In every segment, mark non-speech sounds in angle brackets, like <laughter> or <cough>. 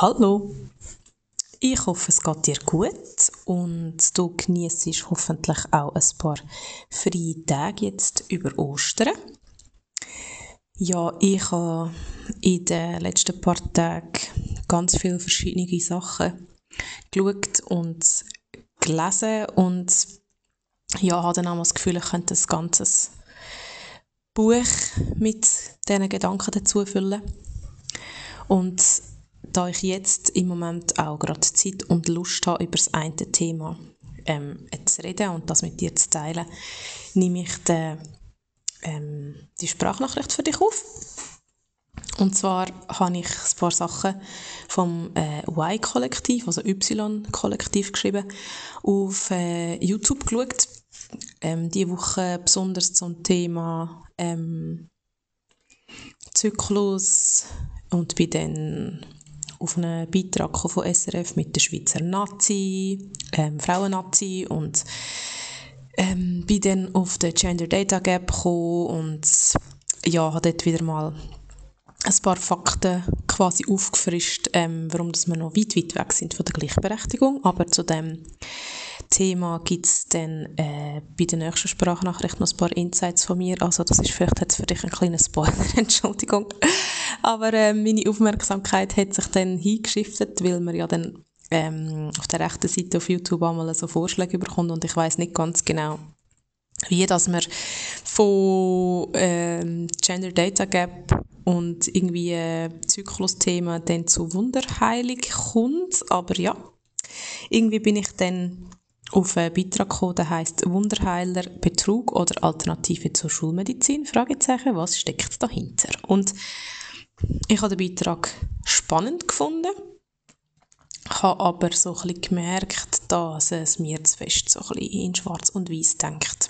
Hallo, ich hoffe, es geht dir gut und du genießt hoffentlich auch ein paar freie Tage jetzt über Ostern. Ja, ich habe in den letzten paar Tagen ganz viele verschiedene Sachen geschaut und gelesen und ja, habe dann auch das Gefühl, ich könnte ein ganzes Buch mit diesen Gedanken dazu füllen. Und da ich jetzt im Moment auch gerade Zeit und Lust habe, über das eine Thema ähm, zu reden und das mit dir zu teilen, nehme ich den, ähm, die Sprachnachricht für dich auf. Und zwar habe ich ein paar Sachen vom äh, Y-Kollektiv, also Y-Kollektiv geschrieben, auf äh, YouTube geschaut. Ähm, diese Woche besonders zum Thema ähm, Zyklus und bin dann auf einen Beitrag von SRF mit der Schweizer Nazi, ähm, Frauen-Nazi und ähm, bin dann auf den Gender Data Gap gekommen und ja, habe dort wieder mal ein paar Fakten quasi aufgefrischt, ähm, warum dass wir noch weit, weit weg sind von der Gleichberechtigung. Aber zu dem Thema gibt es dann äh, bei der nächsten Sprachnachricht noch ein paar Insights von mir. Also das ist vielleicht jetzt für dich ein kleiner Spoiler, <laughs> Entschuldigung. Aber äh, meine Aufmerksamkeit hat sich dann hingeschiftet, weil man ja dann ähm, auf der rechten Seite auf YouTube einmal so Vorschläge bekommt und ich weiß nicht ganz genau, wie dass man von ähm, Gender Data Gap und irgendwie äh, Zyklusthema dann zu Wunderheilung kommt. Aber ja, irgendwie bin ich dann auf einen Beitrag gekommen, der heisst Wunderheiler, Betrug oder Alternative zur Schulmedizin? Fragezeichen, was steckt dahinter? Und ich habe den Beitrag spannend gefunden, habe aber so ein bisschen gemerkt, dass es mir zu fest so ein bisschen in schwarz und weiß denkt.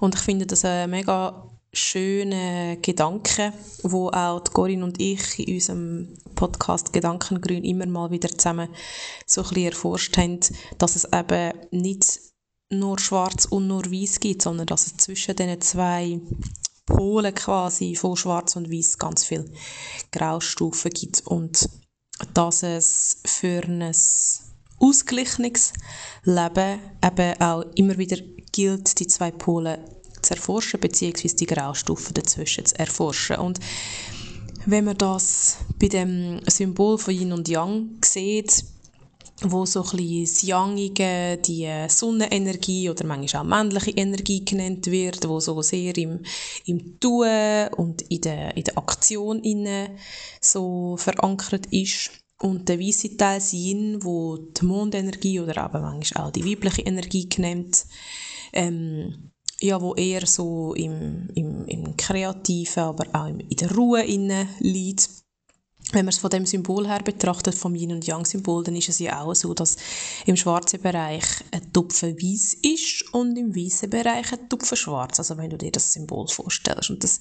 Und ich finde das ein mega schöne Gedanken, wo auch die Corinne und ich in unserem Podcast Gedankengrün immer mal wieder zusammen so ein bisschen erforscht haben, dass es eben nicht nur schwarz und nur weiß gibt, sondern dass es zwischen diesen zwei Polen quasi von schwarz und weiß ganz viele Graustufen gibt und dass es für ein ausgeglichenes Leben eben auch immer wieder gilt, die zwei Polen zu erforschen, beziehungsweise die Graustufen dazwischen zu erforschen. Und wenn man das bei dem Symbol von Yin und Yang sieht, wo so ein das Yangige, die Sonnenenergie oder manchmal auch männliche Energie genannt wird, wo so sehr im, im Tun und in der, in der Aktion inne so verankert ist. Und der weiße Teil Yin, wo die Mondenergie oder aber manchmal auch die weibliche Energie genannt, ähm, ja, wo eher so im, im, im Kreativen, aber auch in der Ruhe innen liegt. Wenn man es von dem Symbol her betrachtet, vom Yin und Yang Symbol, dann ist es ja auch so, dass im schwarzen Bereich ein Tupfen weiß ist und im weißen Bereich ein Tupfen schwarz. Also wenn du dir das Symbol vorstellst. Und das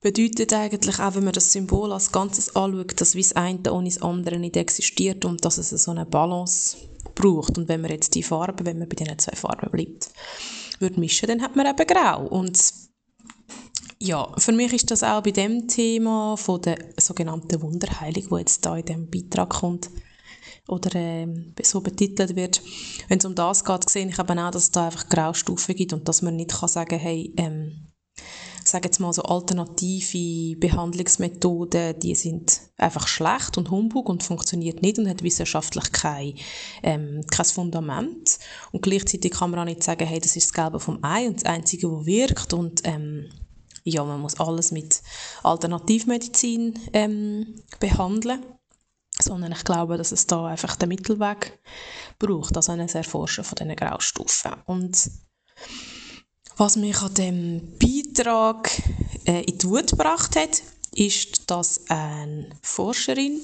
bedeutet eigentlich auch, wenn man das Symbol als Ganzes anschaut, dass wie das eine ohne das andere nicht existiert und dass es so eine Balance braucht. Und wenn man jetzt die Farben, wenn man bei diesen zwei Farben bleibt, würde mischen, dann hat man eben grau. Und ja, für mich ist das auch bei dem Thema von der sogenannten Wunderheilung, wo jetzt da in dem Beitrag kommt oder äh, so betitelt wird. Wenn es um das geht, sehe ich eben auch, dass es da einfach Graustufen gibt und dass man nicht kann sagen, hey, ähm, sage jetzt mal so alternative Behandlungsmethoden, die sind einfach schlecht und Humbug und funktioniert nicht und hat wissenschaftlich kein, ähm, kein Fundament. Und gleichzeitig kann man auch nicht sagen, hey, das ist das Gelbe vom Ei und das Einzige, was wirkt und ähm, ja, man muss alles mit Alternativmedizin ähm, behandeln sondern ich glaube, dass es da einfach den Mittelweg braucht, also ein Erforschen von diesen Graustufen. Und was mich an dem Beitrag äh, in die Wut gebracht hat, ist, dass eine Forscherin,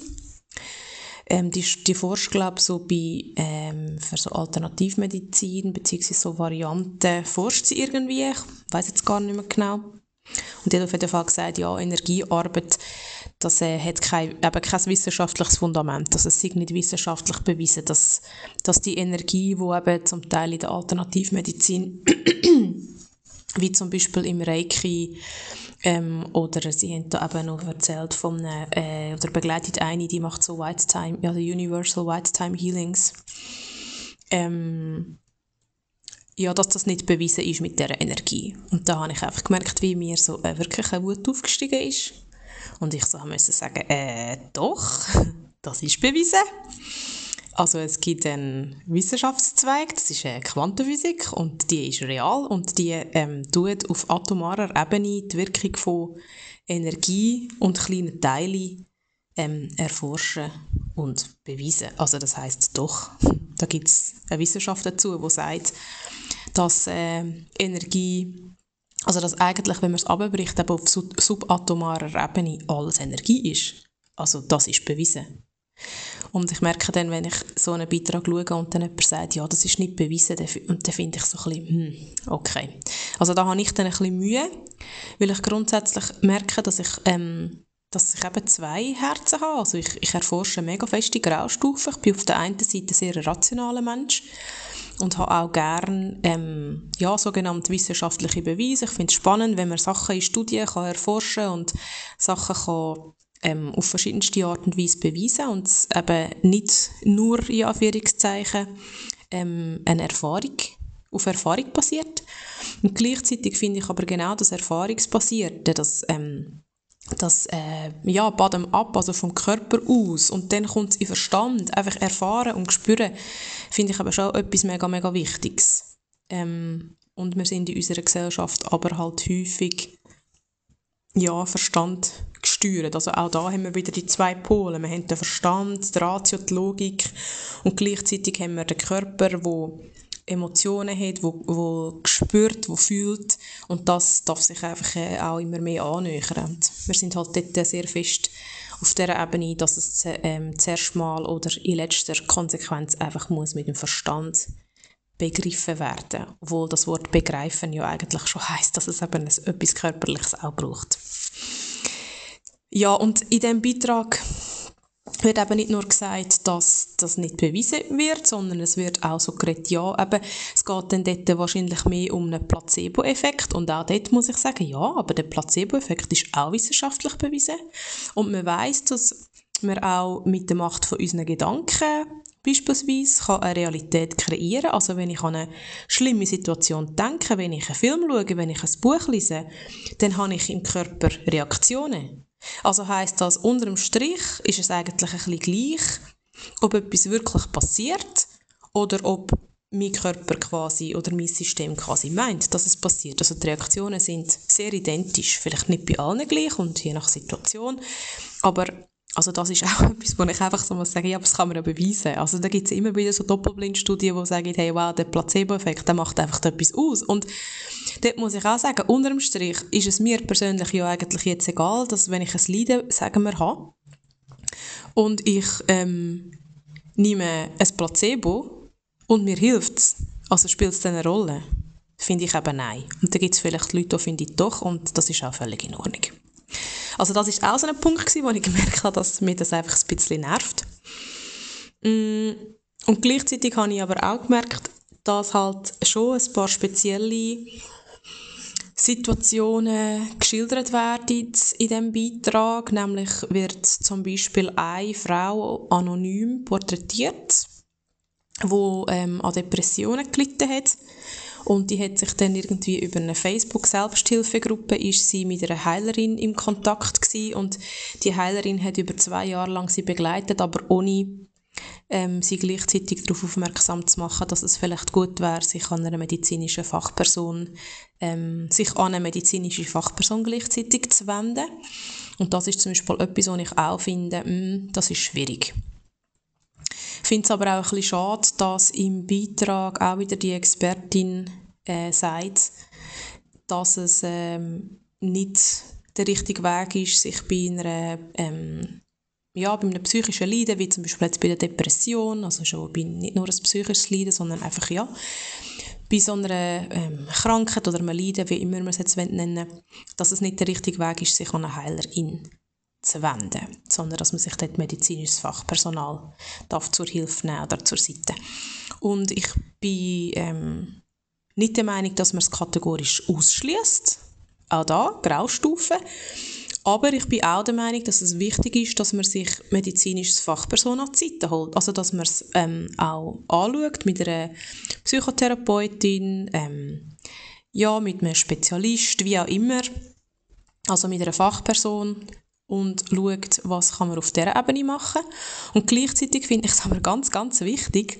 ähm, die, die forscht, glaube so bei, ähm, für so Alternativmedizin, beziehungsweise so Varianten, forscht sie irgendwie, ich weiß jetzt gar nicht mehr genau. Und die hat auf jeden Fall gesagt, ja, Energiearbeit, das äh, hat kein, eben kein wissenschaftliches Fundament. Also es ist nicht wissenschaftlich bewiesen, dass, dass die Energie, die eben zum Teil in der Alternativmedizin <clears throat> wie zum Beispiel im Reiki ähm, oder sie haben da eben noch erzählt von einer, äh, oder begleitet eine, die macht so White Time, die Universal White Time Healings. Ähm, ja, dass das nicht bewiesen ist mit dieser Energie. Und da habe ich einfach gemerkt, wie mir so äh, wirklich eine Wut aufgestiegen ist. Und ich so musste sagen, äh, doch, <laughs> das ist bewiesen. Also es gibt einen Wissenschaftszweig, das ist eine Quantenphysik und die ist real und die ähm, tut auf atomarer Ebene die Wirkung von Energie und kleinen Teilen ähm, erforschen und beweisen. Also das heißt doch, <laughs> da gibt es eine Wissenschaft dazu, die sagt, dass äh, Energie, also dass eigentlich, wenn man es abbricht, auf subatomarer Ebene alles Energie ist. Also das ist bewiesen. Und ich merke dann, wenn ich so einen Beitrag schaue und dann jemand sagt, ja, das ist nicht bewiesen, und dann finde ich so ein bisschen, hm, okay. Also da habe ich dann ein bisschen Mühe, weil ich grundsätzlich merke, dass ich, ähm, dass ich eben zwei Herzen habe. Also ich, ich erforsche mega feste Graustufen. Ich bin auf der einen Seite sehr ein rationaler Mensch und habe auch gerne ähm, ja, sogenannte wissenschaftliche Beweise. Ich finde es spannend, wenn man Sachen in Studien kann erforschen und Sachen kann ähm, auf verschiedenste Art und Weise beweisen und es eben nicht nur in Anführungszeichen ähm, eine Erfahrung auf Erfahrung basiert. Und gleichzeitig finde ich aber genau das Erfahrungsbasierte, das, ähm, das äh, ja, bottom ab, also vom Körper aus und dann kommt es in Verstand, einfach erfahren und spüren, finde ich aber schon etwas mega, mega Wichtiges. Ähm, und wir sind in unserer Gesellschaft aber halt häufig ja, Verstand gesteuert. Also auch da haben wir wieder die zwei Pole. Wir haben den Verstand, die Ratio, die Logik und gleichzeitig haben wir den Körper, der Emotionen hat, wo, wo spürt, wo fühlt und das darf sich einfach äh, auch immer mehr annähern. Wir sind halt dort sehr fest auf der Ebene, dass es ähm, zuerst mal oder in letzter Konsequenz einfach muss mit dem Verstand begriffen werden, obwohl das Wort begreifen ja eigentlich schon heißt, dass es eben etwas Körperliches auch braucht. Ja, und in diesem Beitrag wird eben nicht nur gesagt, dass das nicht bewiesen wird, sondern es wird auch so geredet, ja, eben, es geht dann dort wahrscheinlich mehr um einen Placebo-Effekt und auch dort muss ich sagen, ja, aber der Placebo-Effekt ist auch wissenschaftlich bewiesen und man weiß, dass wir auch mit der Macht von unseren Gedanken beispielsweise kann eine Realität kreieren. Also wenn ich an eine schlimme Situation denke, wenn ich einen Film schaue, wenn ich ein Buch lese, dann habe ich im Körper Reaktionen. Also heißt das, unter dem Strich ist es eigentlich ein bisschen gleich, ob etwas wirklich passiert oder ob mein Körper quasi oder mein System quasi meint, dass es passiert. Also die Reaktionen sind sehr identisch, vielleicht nicht bei allen gleich und je nach Situation, aber also das ist <laughs> auch etwas, wo ich einfach so muss sagen, ja, das kann man ja beweisen. Also da gibt es immer wieder so Doppelblindstudien, die sagen, hey, wow, der Placebo-Effekt, der macht einfach etwas aus. Und dort muss ich auch sagen, unterm Strich ist es mir persönlich ja eigentlich jetzt egal, dass wenn ich ein Leiden, sagen wir, habe und ich ähm, nehme ein Placebo und mir hilft es, also spielt es eine Rolle? Finde ich eben nein. Und da gibt es vielleicht Leute, die finden doch und das ist auch völlig in Ordnung. Also das ist auch so ein Punkt gewesen, wo ich <laughs> gemerkt habe, dass mich das einfach ein bisschen nervt. Mm, und gleichzeitig habe ich aber auch gemerkt, dass halt schon ein paar spezielle Situationen geschildert werden in diesem Beitrag. Nämlich wird zum Beispiel eine Frau anonym porträtiert, die ähm, an Depressionen gelitten hat und die hat sich dann irgendwie über eine Facebook-Selbsthilfegruppe ist sie mit einer Heilerin im Kontakt gewesen und die Heilerin hat über zwei Jahre lang sie begleitet, aber ohne ähm, sie gleichzeitig darauf aufmerksam zu machen, dass es vielleicht gut wäre, sich an eine medizinische Fachperson, ähm, sich an eine medizinische Fachperson gleichzeitig zu wenden. Und das ist zum Beispiel etwas, was ich auch finde, mh, mm, das ist schwierig. Ich finde es aber auch ein bisschen schade, dass im Beitrag auch wieder die Expertin äh, sagt, dass es ähm, nicht der richtige Weg ist, sich bei einer ähm, ja, bei einem psychischen Leiden, wie zum Beispiel jetzt bei der Depression, also schon bei nicht nur ein psychisches Leiden, sondern einfach, ja, bei so einer ähm, Krankheit oder einem Leiden, wie immer man es jetzt nennen dass es nicht der richtige Weg ist, sich an eine Heilerin zu wenden, sondern dass man sich dort medizinisches Fachpersonal darf zur Hilfe nehmen oder zur Seite. Und ich bin ähm, nicht der Meinung, dass man es kategorisch ausschließt. Auch da, Graustufe. Aber ich bin auch der Meinung, dass es wichtig ist, dass man sich medizinisches Fachperson an die Seite holt. Also, dass man es ähm, auch anschaut mit einer Psychotherapeutin, ähm, ja, mit einem Spezialist, wie auch immer. Also mit einer Fachperson und schaut, was kann man auf dieser Ebene machen. Und gleichzeitig finde ich es aber ganz, ganz wichtig,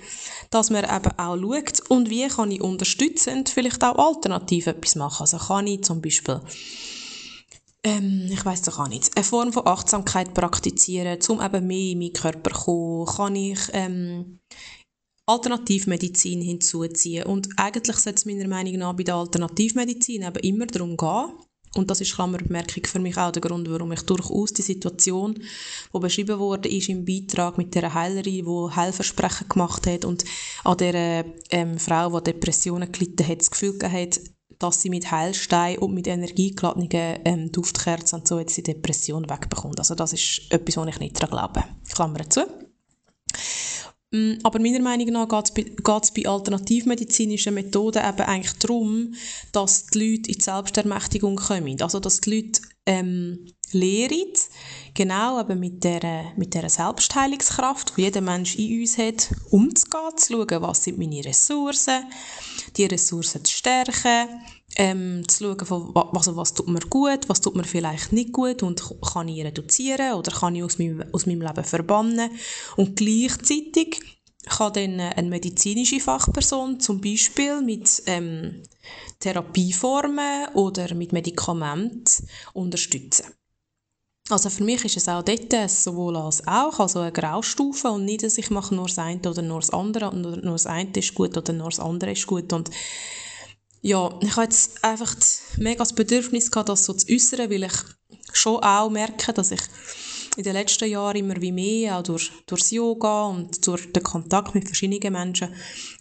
dass man eben auch schaut, und wie kann ich unterstützend vielleicht auch alternativ etwas machen. Also kann ich zum Beispiel ähm, ich weiß doch auch nicht, eine Form von Achtsamkeit praktizieren, um eben mehr in meinen Körper zu kommen, kann ich ähm, Alternativmedizin hinzuziehen. Und eigentlich sollte es meiner Meinung nach bei der Alternativmedizin eben immer darum gehen, und das ist Klammerbemerkung für mich auch der Grund, warum ich durchaus die Situation, die beschrieben wurde, ist im Beitrag mit der Heilerin, die Heilversprechen gemacht hat und an der ähm, Frau, die Depressionen gelitten hat, das Gefühl hat, dass sie mit Heilstein und mit energiegeladenen ähm, Duftkerzen und so jetzt die Depression wegbekommt. Also das ist etwas, wo ich nicht daran glaube. Klammer zu. Mm, aber meiner Meinung nach geht es bei, bei alternativmedizinischen Methoden eben eigentlich darum, dass die Leute in die Selbstermächtigung kommen. Also, dass die Leute ähm, lehren, genau eben mit dieser, mit dieser Selbstheilungskraft, die jeder Mensch in uns hat, umzugehen, zu schauen, was sind meine Ressourcen, die Ressourcen zu stärken, ähm, zu schauen, was, also was tut mir gut, was tut mir vielleicht nicht gut und kann ich reduzieren oder kann ich aus meinem, aus meinem Leben verbannen. Und gleichzeitig kann dann eine medizinische Fachperson zum Beispiel mit ähm, Therapieformen oder mit Medikamenten unterstützen. Also für mich ist es auch dort sowohl als auch, also eine Graustufe und nicht, dass ich mache nur das eine oder nur das andere und nur das eine ist gut oder nur das andere ist gut und ja, ich habe jetzt einfach mega das Bedürfnis gehabt, das so zu äußern, weil ich schon auch merke, dass ich in den letzten Jahren immer wie mehr, auch durch, durchs Yoga und durch den Kontakt mit verschiedenen Menschen,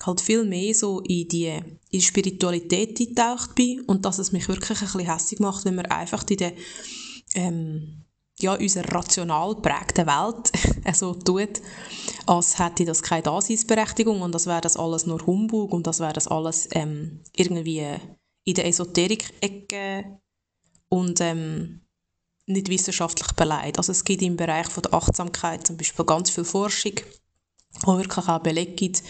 halt viel mehr so in die, in die Spiritualität getaucht bin und dass es mich wirklich ein bisschen hässlich macht, wenn man einfach in der ähm, ja, unserer rational prägten Welt <laughs> so tut, als hätte das keine Daseinsberechtigung und das wäre das alles nur Humbug und das wäre das alles ähm, irgendwie in der Esoterik-Ecke und ähm, nicht wissenschaftlich beleidigt. Also es gibt im Bereich von der Achtsamkeit zum Beispiel ganz viel Forschung, wo wirklich auch Beleg gibt,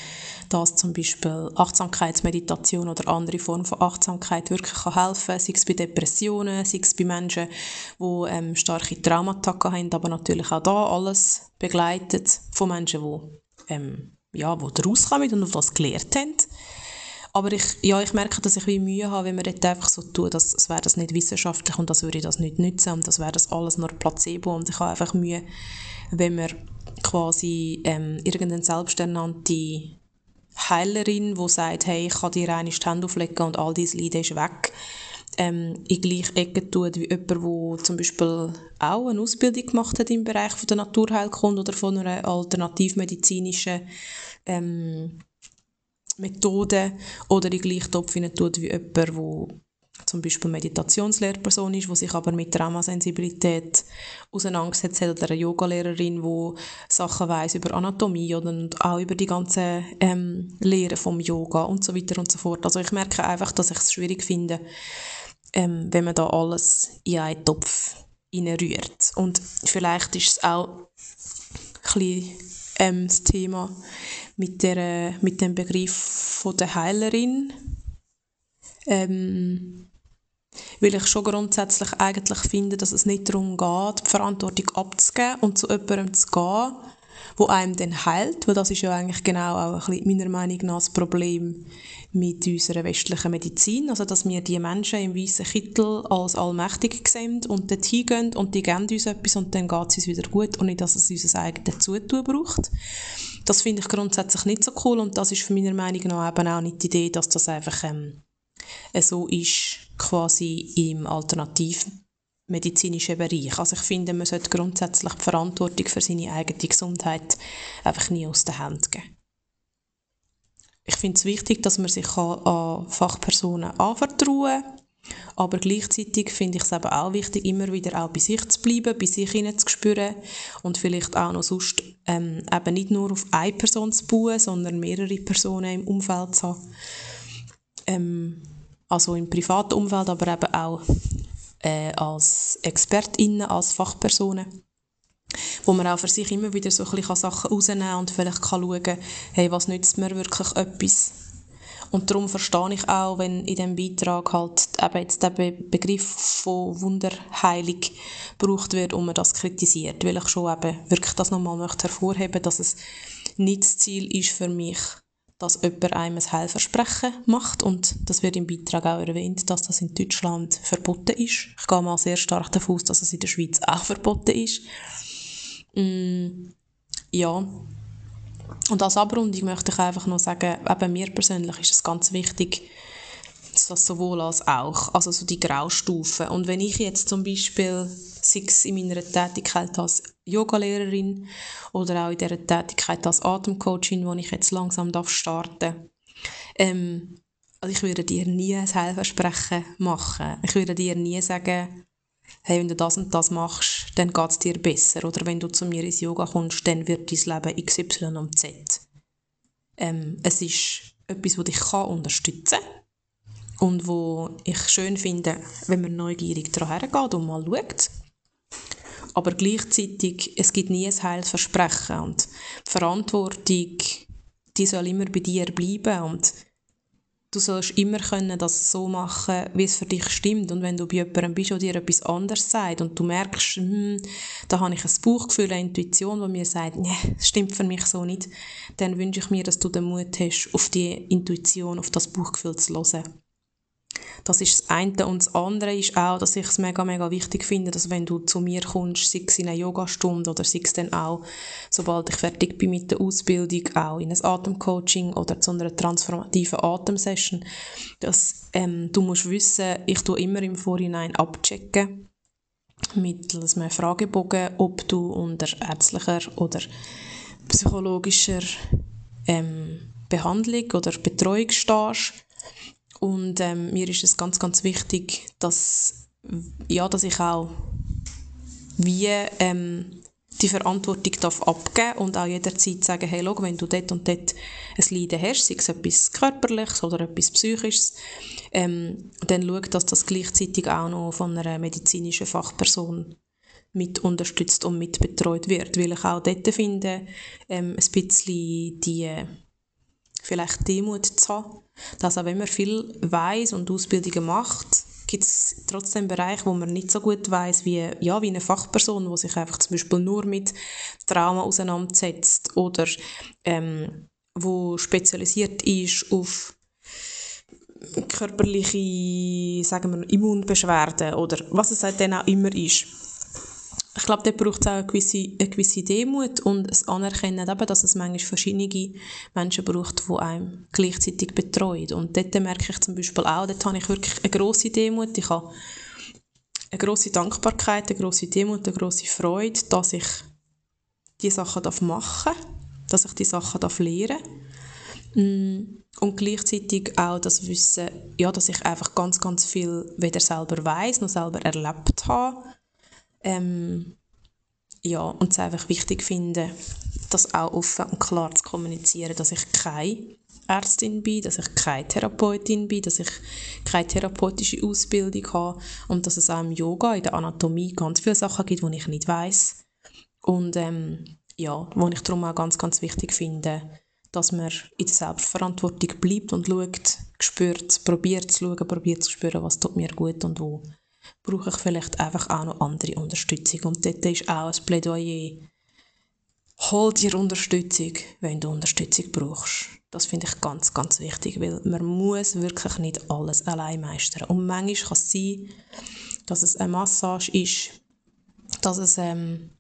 dass zum Beispiel Achtsamkeitsmeditation oder andere Formen von Achtsamkeit wirklich helfen kann, sei es bei Depressionen, sei es bei Menschen, die ähm, starke Traumata haben, aber natürlich auch da alles begleitet von Menschen, die, ähm, ja, die daraus kommen und auf das gelernt haben. Aber ich, ja, ich merke, dass ich wie Mühe habe, wenn man dort einfach so tut, dass es wäre das nicht wissenschaftlich und das würde ich das nicht nützen und das wäre das alles nur Placebo. Und ich habe einfach Mühe, wenn man quasi ähm, irgendeine selbsternannte Heilerin, die sagt, hey, ich kann dir eine die Hände auflegen und all dein Leiden ist weg, ähm, in gleiche Ecke tut wie jemand, der zum Beispiel auch eine Ausbildung gemacht hat im Bereich von der Naturheilkunde oder von einer alternativmedizinischen ähm, Methode oder in gleichen Topf tut wie jemand, der zum Beispiel Meditationslehrperson ist, die sich aber mit Traumasensibilität auseinandersetzt oder eine Yogalehrerin, die Sachen weiß über Anatomie oder und auch über die ganze ähm, Lehre vom Yoga und so weiter und so fort. Also ich merke einfach, dass ich es schwierig finde, ähm, wenn man da alles in einen Topf rührt. Und vielleicht ist es auch ein bisschen, ähm, das Thema mit, der, mit dem Begriff von der Heilerin. Ähm, weil ich schon grundsätzlich eigentlich finde, dass es nicht darum geht, die Verantwortung abzugeben und zu jemandem zu gehen, wo einem dann heilt, weil das ist ja eigentlich genau auch ein meiner Meinung nach das Problem mit unserer westlichen Medizin, also dass wir die Menschen im weißen Kittel als allmächtig sehen und dort hingehen und die geben uns etwas und dann geht es uns wieder gut und nicht, dass es unser eigenes Zutun braucht. Das finde ich grundsätzlich nicht so cool und das ist für meiner Meinung nach eben auch nicht die Idee, dass das einfach ähm, so ist, quasi im alternativmedizinischen Bereich. Also ich finde, man sollte grundsätzlich die Verantwortung für seine eigene Gesundheit einfach nie aus den Händen geben. Ich finde es wichtig, dass man sich an Fachpersonen anvertrauen kann, aber gleichzeitig finde ich es eben auch wichtig, immer wieder auch bei sich zu bleiben, bei sich hineinzuspüren und vielleicht auch noch sonst ähm, eben nicht nur auf eine Person zu bauen, sondern mehrere Personen im Umfeld zu haben ähm, also im privaten Umfeld, aber eben auch äh, als ExpertInnen, als Fachpersonen wo man auch für sich immer wieder so ein bisschen Sachen rausnehmen kann und vielleicht kann schauen, hey, was nützt mir wirklich etwas. Und darum verstehe ich auch, wenn in diesem Beitrag halt eben jetzt der Be Begriff von Wunderheilung gebraucht wird und man das kritisiert, weil ich schon eben wirklich das nochmal möchte hervorheben, dass es nicht das Ziel ist für mich, dass jemand einem ein Heilversprechen macht und das wird im Beitrag auch erwähnt, dass das in Deutschland verboten ist. Ich gehe mal sehr stark davon aus, dass es in der Schweiz auch verboten ist. Mm, ja. Und als Abrundung möchte ich einfach noch sagen, eben mir persönlich ist es ganz wichtig, dass das sowohl als auch, also so die Graustufen. Und wenn ich jetzt zum Beispiel, sei es in meiner Tätigkeit als Yogalehrerin oder auch in dieser Tätigkeit als Atemcoachin, wo ich jetzt langsam darf starten ähm, also ich würde dir nie ein Heilversprechen machen. Ich würde dir nie sagen, hey, wenn du das und das machst, dann geht es dir besser. Oder wenn du zu mir ins Yoga kommst, dann wird dein Leben XY und Z. Ähm, es ist etwas, das dich kann unterstützen kann und wo ich schön finde, wenn man neugierig daran hergeht und mal schaut. Aber gleichzeitig, es gibt nie ein Heilsversprechen und die Verantwortung, die soll immer bei dir bleiben und du sollst immer können das so machen, wie es für dich stimmt. Und wenn du bei jemandem bist, der dir etwas anderes sagt und du merkst, hm, da habe ich ein Bauchgefühl, eine Intuition, die mir sagt, nee, das stimmt für mich so nicht, dann wünsche ich mir, dass du den Mut hast, auf die Intuition, auf das Bauchgefühl zu hören. Das ist das eine. Und das andere ist auch, dass ich es mega, mega wichtig finde, dass wenn du zu mir kommst, sei es in eine Yogastunde oder sei es dann auch, sobald ich fertig bin mit der Ausbildung, auch in ein Atemcoaching oder zu einer transformativen Atemsession, dass ähm, du musst wissen, ich tue immer im Vorhinein abchecken, mittels einem Fragebogen, ob du unter ärztlicher oder psychologischer ähm, Behandlung oder Betreuung stehst und ähm, mir ist es ganz, ganz wichtig, dass, ja, dass ich auch wie ähm, die Verantwortung darf abgeben und auch jederzeit sagen, hey, schau, wenn du dort und dort ein Leiden hast, sei es etwas Körperliches oder etwas Psychisches, ähm, dann schau, dass das gleichzeitig auch noch von einer medizinischen Fachperson mit unterstützt und mit betreut wird, weil ich auch dort finde, ähm, ein bisschen die vielleicht Demut zu haben, dass auch wenn man viel weiß und Ausbildungen macht, gibt es trotzdem Bereiche, wo man nicht so gut weiß wie, ja, wie eine Fachperson, die sich einfach zum Beispiel nur mit Trauma auseinandersetzt oder ähm, wo spezialisiert ist auf körperliche, sagen wir, Immunbeschwerden oder was es halt dann auch immer ist ich glaube, dort braucht es auch eine gewisse, eine gewisse Demut und das Anerkennen, eben, dass es manchmal verschiedene Menschen braucht, die einem gleichzeitig betreuen. Und dort merke ich zum Beispiel auch, dort habe ich wirklich eine grosse Demut. Ich habe eine grosse Dankbarkeit, eine grosse Demut, eine grosse Freude, dass ich diese Sachen machen darf, dass ich die Sachen darf lernen mm, und gleichzeitig auch das Wissen, ja, dass ich einfach ganz, ganz viel weder selber weiß noch selber erlebt habe ähm, ja, und es einfach wichtig finde, das auch offen und klar zu kommunizieren, dass ich keine Ärztin bin, dass ich keine Therapeutin bin, dass ich keine therapeutische Ausbildung habe und dass es auch im Yoga, in der Anatomie ganz viele Sachen gibt, die ich nicht weiß und ähm, ja, wo ich darum auch ganz, ganz wichtig finde, dass man in der Selbstverantwortung bleibt und schaut, spürt, probiert zu schauen, probiert zu spüren, was tut mir gut und wo brauche ich vielleicht einfach auch noch andere Unterstützung. Und dort ist auch ein Plädoyer, hol dir Unterstützung, wenn du Unterstützung brauchst. Das finde ich ganz, ganz wichtig, weil man muss wirklich nicht alles allein meistern. Und manchmal kann es sein, dass es eine Massage ist, dass es ähm,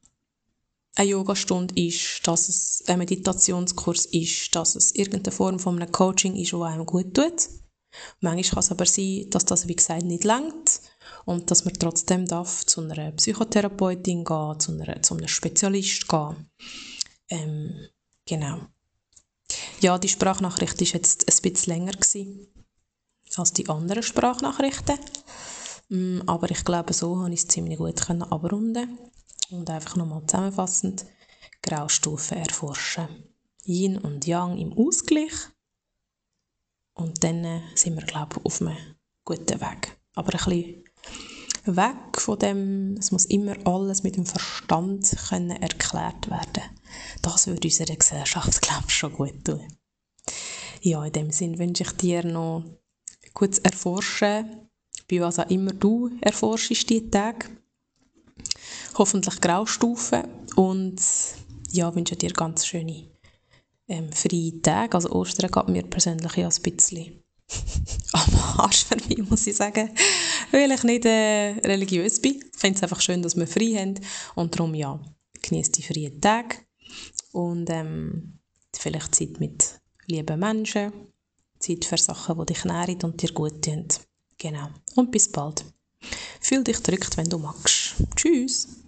eine Yogastunde ist, dass es ein Meditationskurs ist, dass es irgendeine Form von einem Coaching ist, das einem gut tut. Manchmal kann es aber sein, dass das, wie gesagt, nicht langt und dass man trotzdem darf zu einer Psychotherapeutin gehen, zu, einer, zu einem Spezialist gehen. Ähm, genau. Ja, die Sprachnachricht war jetzt ein bisschen länger gewesen als die anderen Sprachnachrichten. Mm, aber ich glaube, so konnte ich es ziemlich gut abrunden und einfach nochmal zusammenfassend Graustufen erforschen. Yin und Yang im Ausgleich Und dann äh, sind wir, glaube ich, auf einem guten Weg. Aber ein bisschen weg von dem, es muss immer alles mit dem Verstand können erklärt werden. Das würde unserer Gesellschaft, glaube ich, schon gut tun. Ja, in dem Sinn wünsche ich dir noch gutes Erforschen, bei was auch immer du erforschst diese Tage. Hoffentlich Graustufen und ja, wünsche dir ganz schöne ähm, freie Tage. Also Ostern geht mir persönlich ja ein bisschen <laughs> am Arsch für mich, muss ich sagen, weil ich nicht äh, religiös bin. Ich finde es einfach schön, dass wir frei haben und darum, ja, genieße die freien Tage und ähm, vielleicht Zeit mit lieben Menschen, Zeit für Sachen, die dich nähren und dir gut tun. Genau. Und bis bald. Fühl dich drückt, wenn du magst. Tschüss.